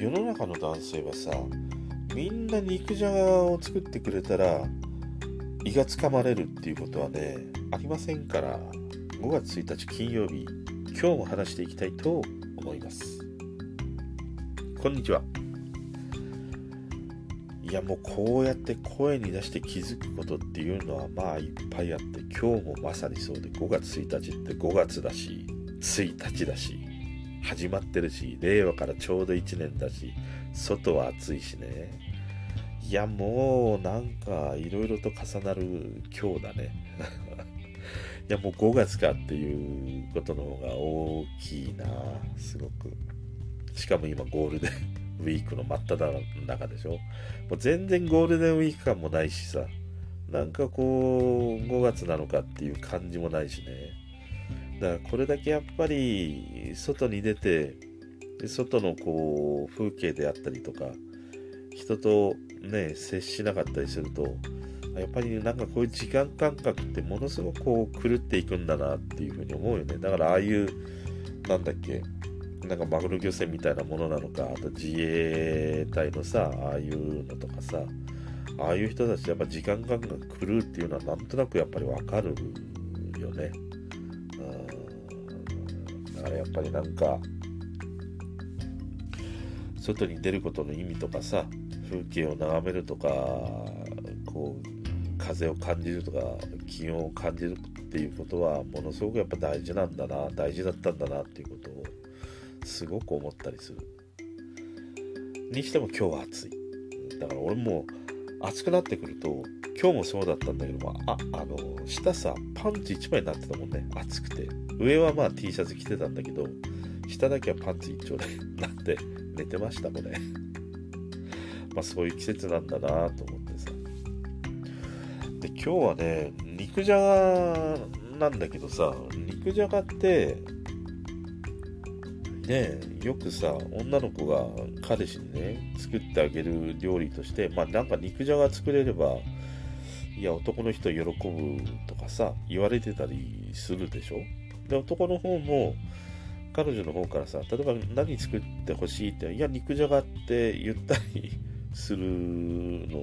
世の中の男性はさみんな肉じゃがを作ってくれたら胃がつかまれるっていうことはねありませんから。5月1日金曜日今日も話していきたいと思います。こんにちは。いやもうこうやって声に出して気づくことっていうのはまあいっぱいあって今日もまさにそうで5月1日って5月だし1日だし。始まってるし令和からちょうど1年だし外は暑いしね。いやもうなんかいろいろと重なる今日だね。いやもう5月かっていうことの方が大きいなすごく。しかも今ゴールデン ウィークの真っ只中でしょ。もう全然ゴールデンウィーク感もないしさ。なんかこう5月なのかっていう感じもないしね。だからこれだけやっぱり外に出て外のこう風景であったりとか人とね接しなかったりするとやっぱりなんかこういう時間感覚ってものすごくこう狂っていくんだなっていうふうに思うよね。だからああいうなんだっけなんかマグロ漁船みたいなものなのかあと自衛隊のさああいうのとかさああいう人たちやっぱ時間感覚狂うっていうのはなんとなくやっぱりわかるよね。からやっぱりなんか外に出ることの意味とかさ風景を眺めるとかこう風を感じるとか気温を感じるっていうことはものすごくやっぱ大事なんだな大事だったんだなっていうことをすごく思ったりする。にしても今日は暑い。だから俺も暑くなってくると今日もそうだったんだけどもああの下さパンツ1枚になってたもんね。暑くて。上はまあ T シャツ着てたんだけど下だけはパンツ一丁でなって寝てましたもんね。まあそういう季節なんだなと思ってさ。で今日はね肉じゃがなんだけどさ肉じゃがってねよくさ女の子が彼氏にね作ってあげる料理としてまあなんか肉じゃが作れればいや男の人喜ぶとかさ言われてたりするでしょ？で男の方も彼女の方からさ例えば何作ってほしい？っていや肉じゃがって言ったりするの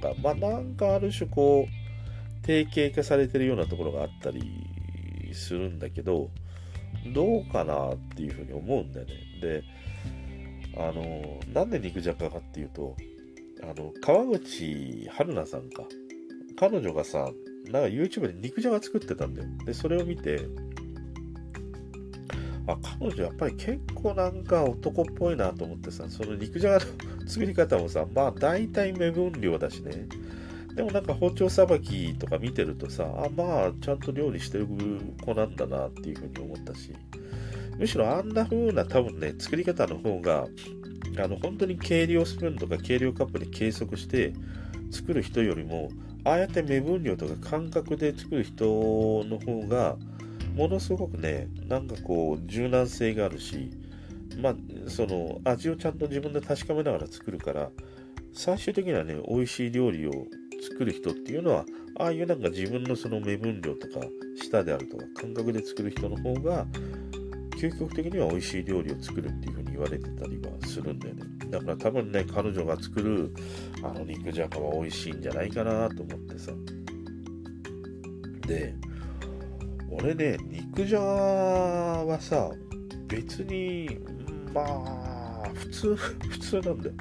がまあなんかある種こう定型化されてるようなところがあったりするんだけどどうかなっていうふうに思うんだよね。であのなんで肉じゃがかっていうとあの川口春奈さんか。彼女がさなんか YouTube で肉じゃが作ってたんだよ。でそれを見てあ彼女やっぱり結構なんか男っぽいなと思ってさその肉じゃがの 作り方もさまあ大体目分量だしね。でもなんか包丁さばきとか見てるとさあまあちゃんと料理してる子なんだなっていうふうに思ったし。むしろあんな風な多分ね作り方の方があの本当に計量スプーンとか計量カップで計測して作る人よりもああやって目分量とか感覚で作る人の方がものすごくね、なんかこう、柔軟性があるし、まあ、その、味をちゃんと自分で確かめながら作るから、最終的にはね、美味しい料理を作る人っていうのは、ああいうなんか自分のその目分量とか、舌であるとか、感覚で作る人の方が、究極的には美味しい料理を作るっていう風に言われてたりはするんだよね。だから多分ね、彼女が作るあの肉じゃがは美味しいんじゃないかなと思ってさ。で、俺ね、肉じゃがはさ、別に、まあ、普通、普通なんだよ。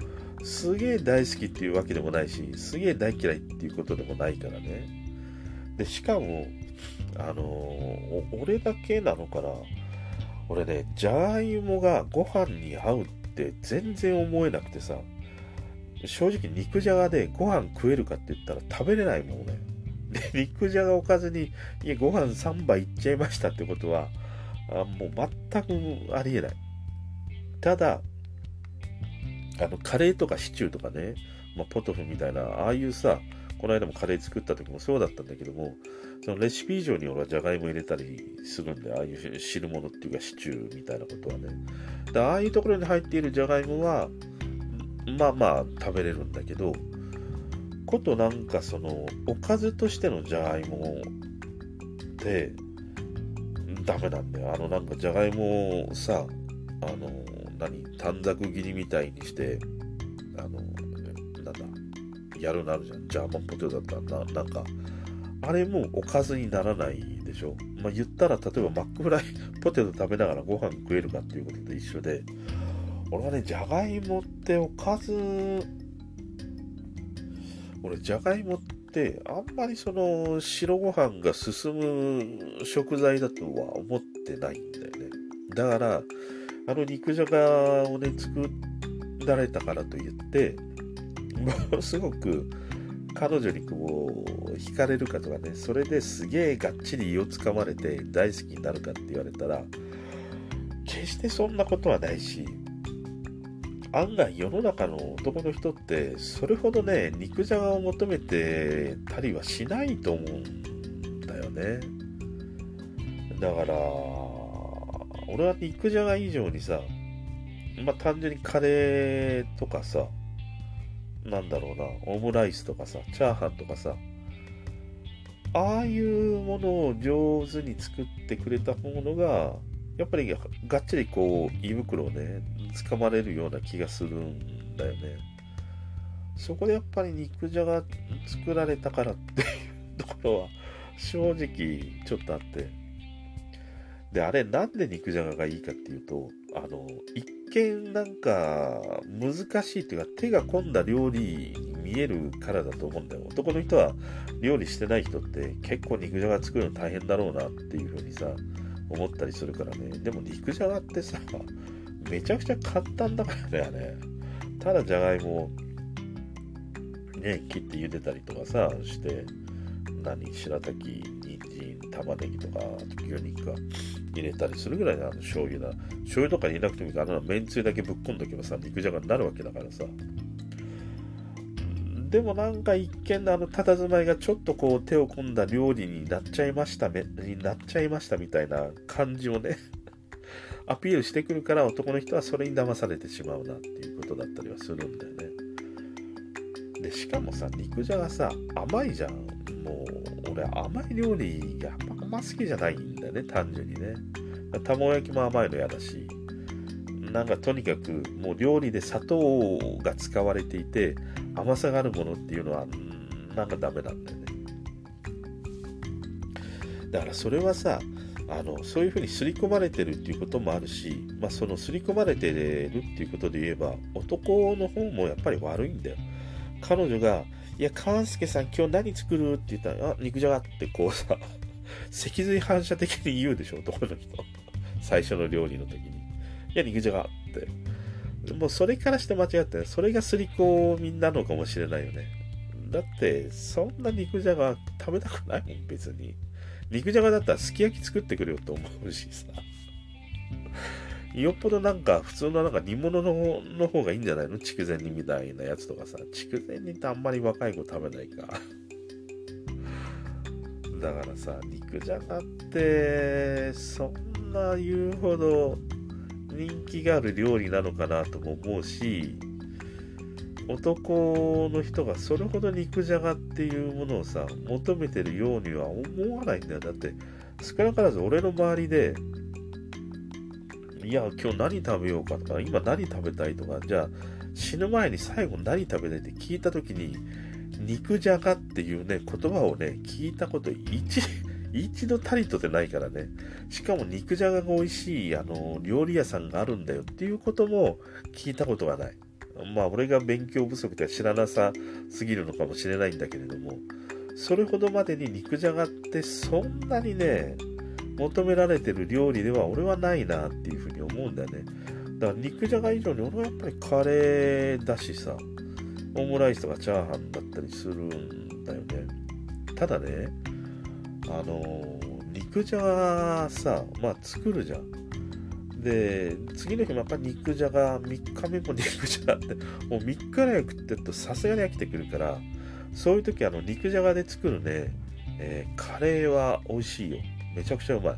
すげえ大好きっていうわけでもないし、すげえ大嫌いっていうことでもないからね。で、しかも、あのー、俺だけなのかな俺ね、じゃがいもがご飯に合うって全然思えなくてさ、正直肉じゃがでご飯食えるかって言ったら食べれないもんね。肉じゃがおかずに、いや、ご飯3杯いっちゃいましたってことは、あもう全くありえない。ただ、あの、カレーとかシチューとかね、まあ、ポトフみたいな、ああいうさ、この間もカレー作った時もそうだったんだけども、そのレシピ以上に俺はじゃがいも入れたりするんで、ああいう汁物っていうかシチューみたいなことはね。でああいうところに入っているじゃがいもは、まあまあ食べれるんだけど、ことなんかその、おかずとしてのじゃがいもって、ダメなんだよ。あのなんかじゃがいもをさ、あの、何短冊切りみたいにしてあのなんだやるなるじゃんジャーマンポテトだったらななんかあれもおかずにならないでしょまあ言ったら例えばマックフライ ポテト食べながらご飯食えるかっていうことと一緒で俺はねじゃがいもっておかず俺じゃがいもってあんまりその白ご飯が進む食材だとは思ってないんだよね。だからあの肉じゃがをね作られたからといってものすごく彼女にこう惹かれるかとかねそれですげえがっちり胃をつかまれて大好きになるかって言われたら決してそんなことはないし案外世の中の男の人ってそれほどね肉じゃがを求めてたりはしないと思うんだよね。だから俺は肉じゃが以上にさまあ単純にカレーとかさなんだろうなオムライスとかさチャーハンとかさああいうものを上手に作ってくれたものがやっぱりがっちりこう胃袋をね掴まれるような気がするんだよね。そこでやっぱり肉じゃが作られたからっていうところは正直ちょっとあって。であれなんで肉じゃががいいかっていうとあの一見なんか難しいっていうか手が込んだ料理に見えるからだと思うんだよ。男の人は料理してない人って結構肉じゃが作るの大変だろうなっていう風にさ思ったりするからね。でも肉じゃがってさめちゃくちゃ簡単だからね。ただじゃがいもね切って茹でたりとかさして何白滝人参玉ねぎとか牛肉か入れたりするぐらいのあの醤油だ醤油とか入れなくてもいいからあのめんつゆだけぶっこんどけばさ肉じゃがになるわけだからさ。でもなんか一見のあの佇まいがちょっとこう手を込んだ料理になっちゃいましためになっちゃいましたみたいな感じをねアピールしてくるから男の人はそれに騙されてしまうなっていうことだったりはするんだよね。でしかもさ肉じゃがさ甘いじゃん。もう俺甘い料理があんま好きじゃないんだよね単純にね。卵焼きも甘いの嫌だし。なんかとにかくもう料理で砂糖が使われていて甘さがあるものっていうのはなんかダメなんだよね。だからそれはさあのそういうふうに刷り込まれてるっていうこともあるし、まあ、その刷り込まれてるっていうことで言えば男の方もやっぱり悪いんだよ。彼女が「いや勘介さん今日何作る?」って言ったら「あ肉じゃが」ってこうさ 脊髄反射的に言うでしょ男の人。最初の料理の時に「いや肉じゃが」って。もうそれからして間違ってそれが刷り込みなのかもしれないよね。だってそんな肉じゃが食べたくないもん別に。肉じゃがだったらすき焼き作ってくれよと思うしさ。よっぽどなんか普通のなんか煮物のの方がいいんじゃないの？筑前煮みたいなやつとかさ。筑前煮ってあんまり若い子食べないか。だからさ肉じゃがってそんな言うほど人気がある料理なのかなとも思うし男の人がそれほど肉じゃがっていうものをさ求めてるようには思わないんだよ。だって少なからず俺の周りでいや今日何食べようかとか今何食べたいとかじゃあ死ぬ前に最後何食べたいって聞いた時に肉じゃがっていうね言葉をね聞いたこと一 一度たりとてないからね。しかも肉じゃがが美味しいあの料理屋さんがあるんだよっていうことも聞いたことがない。まあ俺が勉強不足では知らなさすぎるのかもしれないんだけれどもそれほどまでに肉じゃがってそんなにね求められてる料理では俺はないなっていうふうに思うんだよね。だから肉じゃが以上に俺はやっぱりカレーだしさオムライスとかチャーハンだったりするんだよね。ただねあの肉じゃがさまあ作るじゃん。で次の日もやっぱり肉じゃが3日目も肉じゃがってもう3日ぐらい食ってるとさすがに飽きてくるからそういう時あの肉じゃがで作るね、えー、カレーは美味しいよ。めちゃくちゃうまい。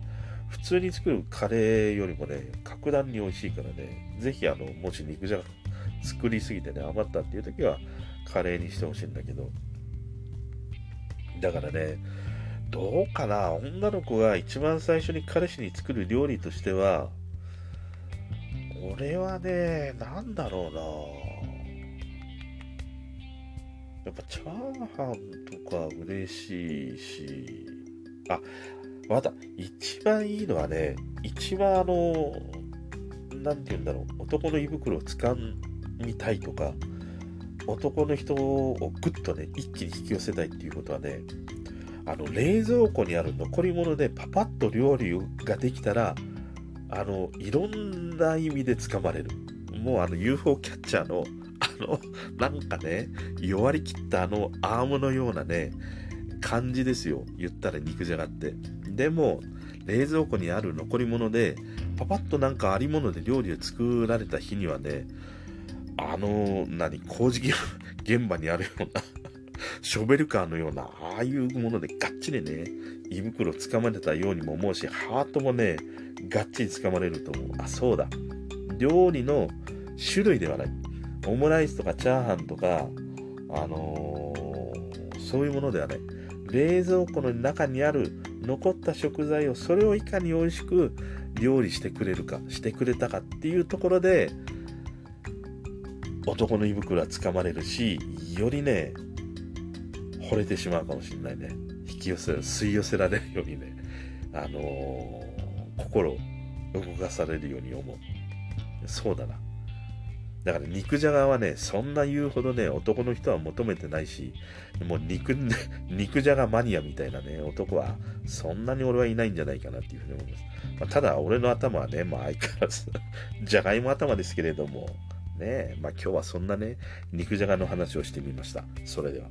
普通に作るカレーよりもね格段に美味しいからねぜひあのもし肉じゃが作りすぎてね余ったっていう時はカレーにしてほしいんだけど。だからねどうかな。女の子が一番最初に彼氏に作る料理としてはこれはね、なんだろうな。やっぱチャーハンとか嬉しいし、あ、また、一番いいのはね、一番あの、なんて言うんだろう、男の胃袋を掴みたいとか、男の人をぐっとね、一気に引き寄せたいっていうことはね、あの、冷蔵庫にある残り物でパパッと料理ができたら、あの、いろんな意味で掴まれる。もうあの UFO キャッチャーの、あの、なんかね、弱りきったあのアームのようなね、感じですよ。言ったら肉じゃがって。でも、冷蔵庫にある残り物で、パパッとなんかありもので料理を作られた日にはね、あの、何、工事現場にあるようなショベルカーのような、ああいうものでがっちりね、胃袋掴まれたようにも思うし、ハートもね、がっちり掴まれると思う。あ、そうだ。料理の種類ではない。オムライスとかチャーハンとか、あのー、そういうものではない。冷蔵庫の中にある残った食材をそれをいかに美味しく料理してくれるかしてくれたかっていうところで男の胃袋はつかまれるしよりね惚れてしまうかもしれないね引き寄せ吸い寄せられるようにねあのー、心を動かされるように思うそうだなだから肉じゃがはね、そんな言うほどね、男の人は求めてないし、もう肉、肉じゃがマニアみたいなね、男は、そんなに俺はいないんじゃないかなっていうふうに思います。まあ、ただ、俺の頭はね、まあ相変わらず じゃがいも頭ですけれども、ね、まあ今日はそんなね、肉じゃがの話をしてみました。それでは。